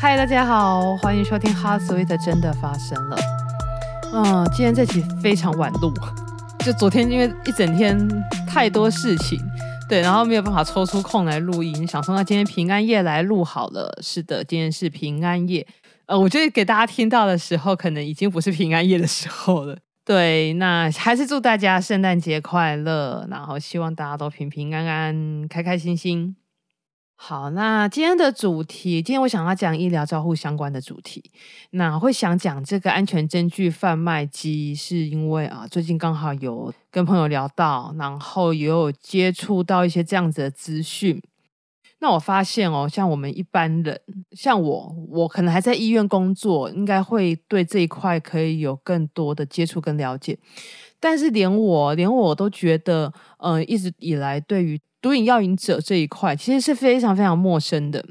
嗨，大家好，欢迎收听《Heart Sweet》，真的发生了。嗯，今天这期非常晚录，就昨天因为一整天太多事情，对，然后没有办法抽出空来录音，想说那今天平安夜来录好了。是的，今天是平安夜。呃，我觉得给大家听到的时候，可能已经不是平安夜的时候了。对，那还是祝大家圣诞节快乐，然后希望大家都平平安安、开开心心。好，那今天的主题，今天我想要讲医疗照护相关的主题。那会想讲这个安全针具贩卖机，是因为啊，最近刚好有跟朋友聊到，然后也有接触到一些这样子的资讯。那我发现哦，像我们一般人，像我，我可能还在医院工作，应该会对这一块可以有更多的接触跟了解。但是连我，连我都觉得，呃，一直以来对于毒瘾药瘾者这一块，其实是非常非常陌生的。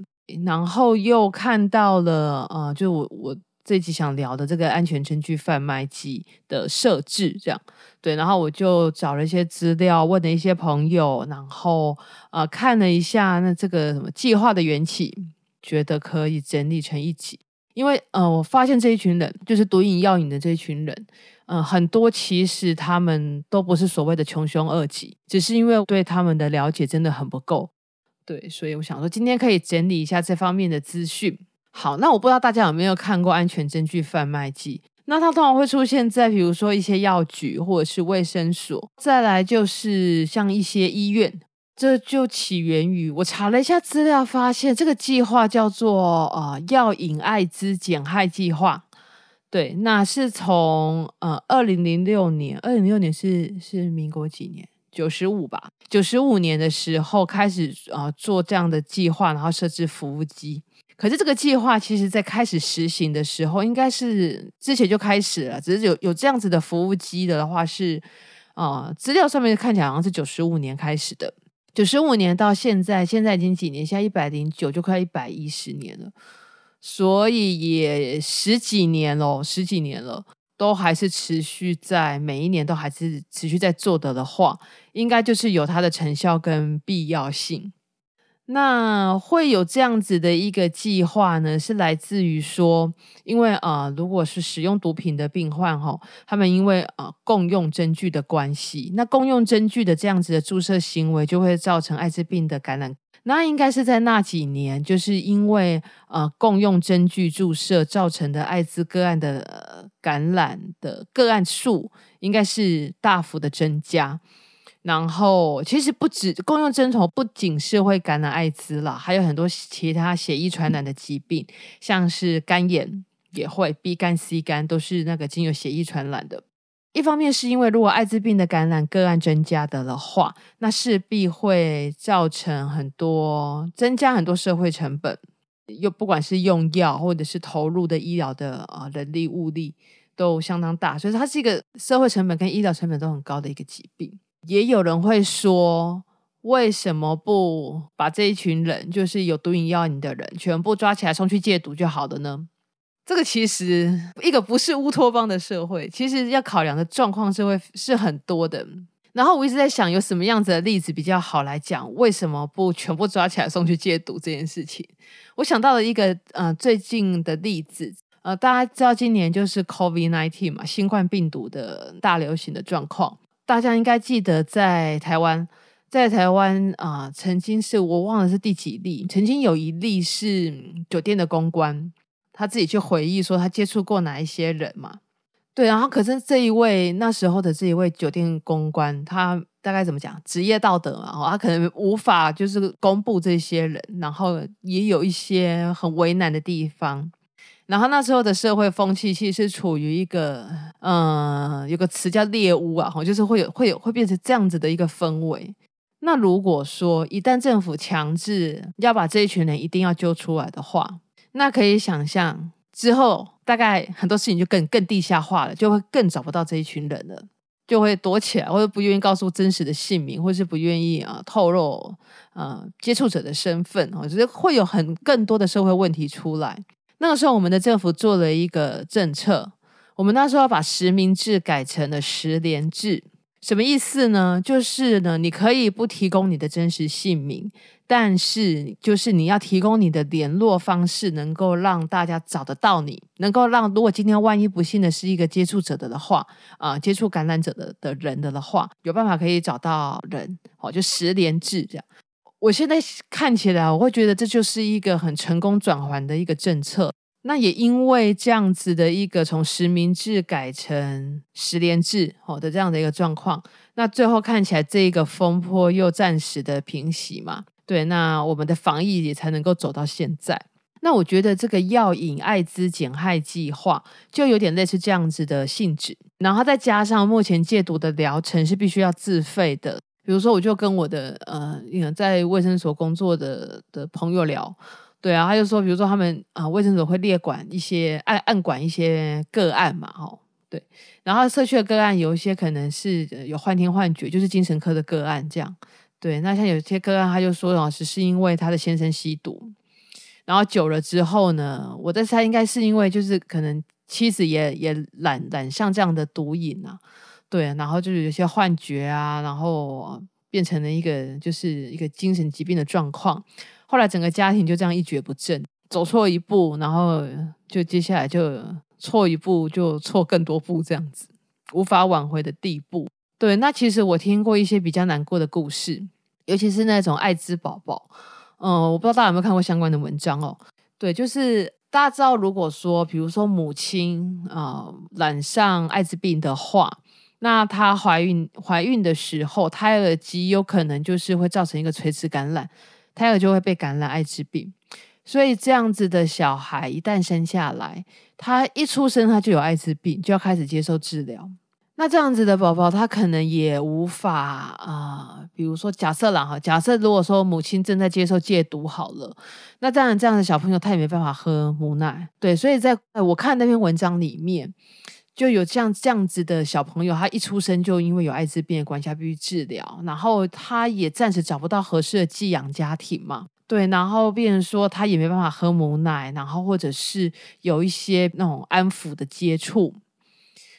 然后又看到了，呃，就我我。这一集想聊的这个安全针具贩卖机的设置，这样对，然后我就找了一些资料，问了一些朋友，然后呃看了一下那这个什么计划的缘起，觉得可以整理成一集，因为呃我发现这一群人就是毒瘾药瘾的这一群人，嗯、很多其实他们都不是所谓的穷凶恶极，只是因为对他们的了解真的很不够，对，所以我想说今天可以整理一下这方面的资讯。好，那我不知道大家有没有看过安全针具贩卖机？那它通常会出现在比如说一些药局或者是卫生所，再来就是像一些医院。这就起源于我查了一下资料，发现这个计划叫做呃药引艾滋减害计划。对，那是从呃二零零六年，二零零六年是是民国几年？九十五吧，九十五年的时候开始啊、呃、做这样的计划，然后设置服务机。可是这个计划其实，在开始实行的时候，应该是之前就开始了。只是有有这样子的服务机的话是，呃、啊，资料上面看起来好像是九十五年开始的。九十五年到现在，现在已经几年？现在一百零九，就快一百一十年了。所以也十几年了，十几年了，都还是持续在每一年都还是持续在做的的话，应该就是有它的成效跟必要性。那会有这样子的一个计划呢，是来自于说，因为啊、如果是使用毒品的病患哈，他们因为啊、共用针具的关系，那共用针具的这样子的注射行为，就会造成艾滋病的感染。那应该是在那几年，就是因为呃共用针具注射造成的艾滋个案的、感染的个案数，应该是大幅的增加。然后，其实不止共用针头，不仅是会感染艾滋啦，还有很多其他血液传染的疾病，像是肝炎也会，B 肝、C 肝都是那个经由血液传染的。一方面是因为如果艾滋病的感染个案增加的的话，那势必会造成很多增加很多社会成本，又不管是用药或者是投入的医疗的啊人力物力都相当大，所以它是一个社会成本跟医疗成本都很高的一个疾病。也有人会说，为什么不把这一群人，就是有毒瘾要瘾的人，全部抓起来送去戒毒就好了呢？这个其实一个不是乌托邦的社会，其实要考量的状况是会是很多的。然后我一直在想，有什么样子的例子比较好来讲，为什么不全部抓起来送去戒毒这件事情？我想到了一个呃最近的例子，呃，大家知道今年就是 COVID-19 嘛，新冠病毒的大流行的状况。大家应该记得，在台湾，在台湾啊、曾经是我忘了是第几例，曾经有一例是酒店的公关，他自己去回忆说他接触过哪一些人嘛。对，然后可是这一位那时候的这一位酒店公关，他大概怎么讲？职业道德嘛，他可能无法就是公布这些人，然后也有一些很为难的地方。然后那时候的社会风气其实是处于一个，嗯、有个词叫猎巫啊，就是会有会有会变成这样子的一个氛围。那如果说一旦政府强制要把这一群人一定要揪出来的话，那可以想象之后大概很多事情就更更地下化了，就会更找不到这一群人了，就会躲起来，或者不愿意告诉真实的姓名，或是不愿意啊透露呃接触者的身份，我觉得会有很更多的社会问题出来。那个时候，我们的政府做了一个政策，我们那时候把实名制改成了实联制，什么意思呢？就是呢，你可以不提供你的真实姓名，但是就是你要提供你的联络方式，能够让大家找得到你，能够让如果今天万一不幸的是一个接触者的的话，啊、接触感染者的的人的的话，有办法可以找到人，哦，就实联制这样。我现在看起来，我会觉得这就是一个很成功转圜的一个政策。那也因为这样子的一个从实名制改成实联制，好的这样的一个状况，那最后看起来这一个风波又暂时的平息嘛。对，那我们的防疫也才能够走到现在。那我觉得这个药引艾滋减害计划就有点类似这样子的性质，然后再加上目前戒毒的疗程是必须要自费的。比如说，我就跟我的呃，在卫生所工作的的朋友聊，对啊，他就说，比如说他们啊，卫生所会列管一些按按管一些个案嘛，哦，对，然后社区的个案有一些可能是有幻听幻觉，就是精神科的个案这样，对，那像有些个案，他就说老师是因为他的先生吸毒，然后久了之后呢，我在猜应该是因为就是可能妻子也也染染上这样的毒瘾啊。对，然后就是有些幻觉啊，然后变成了一个就是一个精神疾病的状况。后来整个家庭就这样一蹶不振，走错一步，然后就接下来就错一步就错更多步，这样子无法挽回的地步。对，那其实我听过一些比较难过的故事，尤其是那种艾滋宝宝。嗯，我不知道大家有没有看过相关的文章哦。对，就是大家知道，如果说比如说母亲啊、呃、染上艾滋病的话。那她怀孕怀孕的时候，胎儿极有可能就是会造成一个垂直感染，胎儿就会被感染艾滋病。所以这样子的小孩一旦生下来，他一出生他就有艾滋病，就要开始接受治疗。那这样子的宝宝，他可能也无法啊、比如说假设啦哈，假设如果说母亲正在接受戒毒好了，那当然这样的小朋友他也没办法喝母奶，对。所以在我看那篇文章里面。就有这样这样子的小朋友，他一出生就因为有艾滋病的关系，他必须治疗，然后他也暂时找不到合适的寄养家庭嘛，对，然后变成说他也没办法喝母奶，然后或者是有一些那种安抚的接触，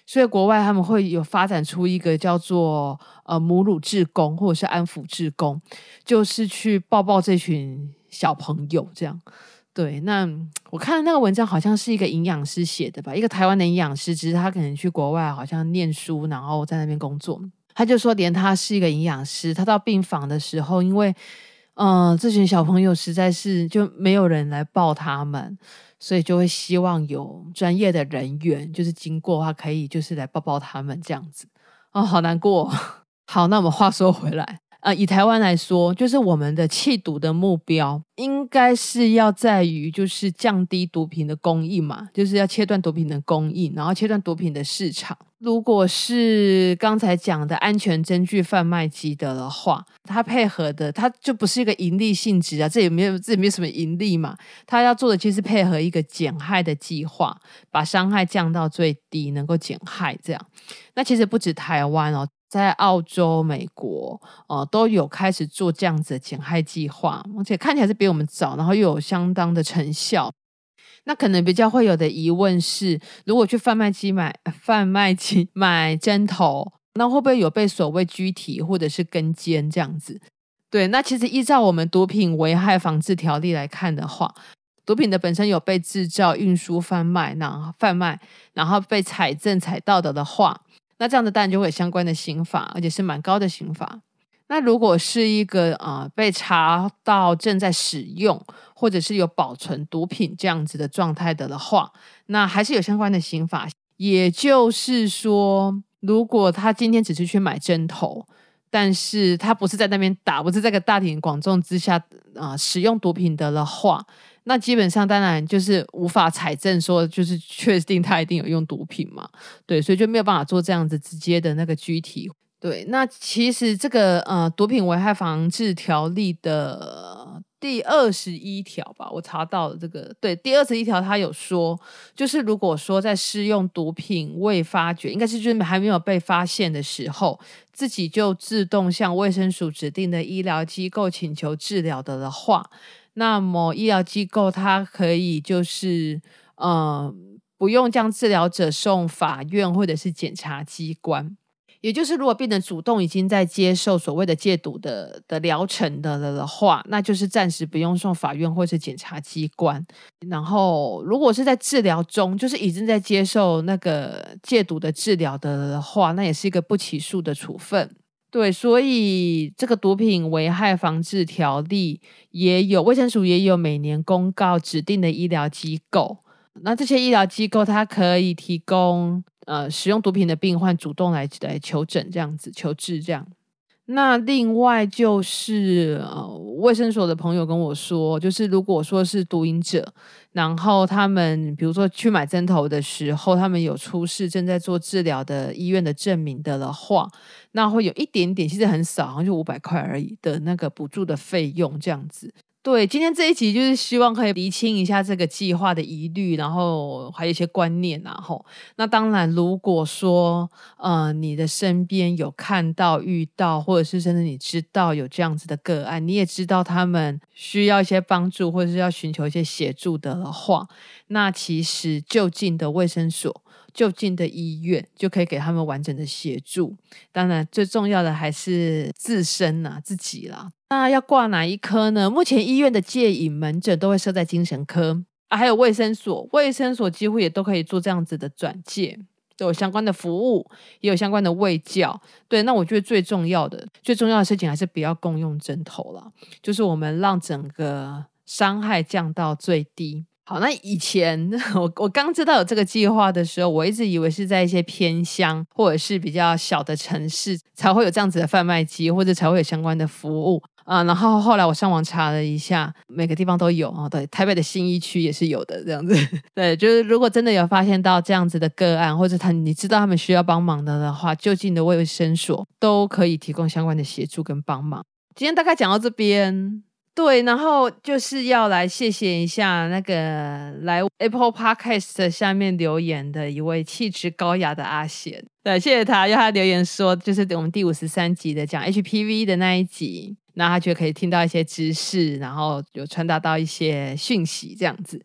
所以国外他们会有发展出一个叫做呃母乳志工或者是安抚志工，就是去抱抱这群小朋友这样。对，那我看的那个文章好像是一个营养师写的吧，一个台湾的营养师，只是他可能去国外好像念书，然后在那边工作。他就说，连他是一个营养师，他到病房的时候，因为嗯、呃，这群小朋友实在是就没有人来抱他们，所以就会希望有专业的人员，就是经过的话可以就是来抱抱他们这样子。哦，好难过。好，那我们话说回来。呃，以台湾来说，就是我们的弃毒的目标，应该是要在于就是降低毒品的供应嘛，就是要切断毒品的供应，然后切断毒品的市场。如果是刚才讲的安全针具贩卖机的的话，它配合的，它就不是一个盈利性质啊，这也没有，这也没有什么盈利嘛。它要做的其实配合一个减害的计划，把伤害降到最低，能够减害这样。那其实不止台湾哦。在澳洲、美国，呃，都有开始做这样子的减害计划，而且看起来是比我们早，然后又有相当的成效。那可能比较会有的疑问是，如果去贩卖机买贩卖机买针头，那会不会有被所谓拘提或者是跟监这样子？对，那其实依照我们毒品危害防治条例来看的话，毒品的本身有被制造、运输、贩卖，然后贩卖，然后被采证、采到的的话。那这样的当然就会有相关的刑罚，而且是蛮高的刑罚。那如果是一个啊、被查到正在使用，或者是有保存毒品这样子的状态的的话，那还是有相关的刑罚。也就是说，如果他今天只是去买针头，但是他不是在那边打，不是在个大庭广众之下啊、使用毒品的的话。那基本上当然就是无法采证说，就是确定他一定有用毒品嘛，对，所以就没有办法做这样子直接的那个具体。对，那其实这个呃毒品危害防治条例的第二十一条吧，我查到了这个，对，第二十一条它有说，就是如果说在施用毒品未发觉，应该是就是还没有被发现的时候，自己就自动向卫生署指定的医疗机构请求治疗的的话。那么医疗机构它可以就是，呃，不用将治疗者送法院或者是检察机关，也就是，如果病人主动已经在接受所谓的戒毒的的疗程的了的话，那就是暂时不用送法院或是检察机关。然后，如果是在治疗中，就是已经在接受那个戒毒的治疗的的话，那也是一个不起诉的处分。对，所以这个毒品危害防治条例也有，卫生署也有每年公告指定的医疗机构。那这些医疗机构，它可以提供呃使用毒品的病患主动来来求诊这样子求治这样。那另外就是呃卫生所的朋友跟我说，就是如果说是毒瘾者，然后他们比如说去买针头的时候，他们有出示正在做治疗的医院的证明的的话，那会有一点点，其实很少，好像就五百块而已的那个补助的费用这样子。对，今天这一集就是希望可以厘清一下这个计划的疑虑，然后还有一些观念，然后那当然，如果说呃你的身边有看到、遇到，或者是甚至你知道有这样子的个案，你也知道他们需要一些帮助，或者是要寻求一些协助的话，那其实就近的卫生所。就近的医院就可以给他们完整的协助。当然，最重要的还是自身呐、自己啦。那要挂哪一科呢？目前医院的戒瘾门诊都会设在精神科啊，还有卫生所，卫生所几乎也都可以做这样子的转介，都有相关的服务，也有相关的卫教。对，那我觉得最重要的、最重要的事情还是不要共用针头了，就是我们让整个伤害降到最低。好，那以前 我我刚知道有这个计划的时候，我一直以为是在一些偏乡或者是比较小的城市才会有这样子的贩卖机，或者才会有相关的服务啊。然后后来我上网查了一下，每个地方都有啊。对，台北的信义区也是有的这样子。对，就是如果真的有发现到这样子的个案，或者他你知道他们需要帮忙的的话，就近的卫生所都可以提供相关的协助跟帮忙。今天大概讲到这边。对，然后就是要来谢谢一下那个来 Apple Podcast 下面留言的一位气质高雅的阿贤，对，谢谢他，要他留言说，就是我们第五十三集的讲 HPV 的那一集，那他觉得可以听到一些知识，然后有传达到一些讯息，这样子。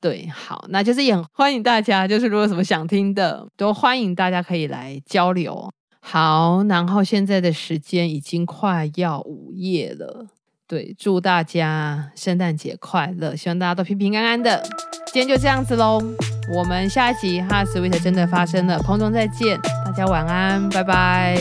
对，好，那就是也很欢迎大家，就是如果有什么想听的，都欢迎大家可以来交流。好，然后现在的时间已经快要午夜了。对，祝大家圣诞节快乐，希望大家都平平安安的。今天就这样子喽，我们下一集《Heart Sweet》真的发生了，空中再见，大家晚安，拜拜。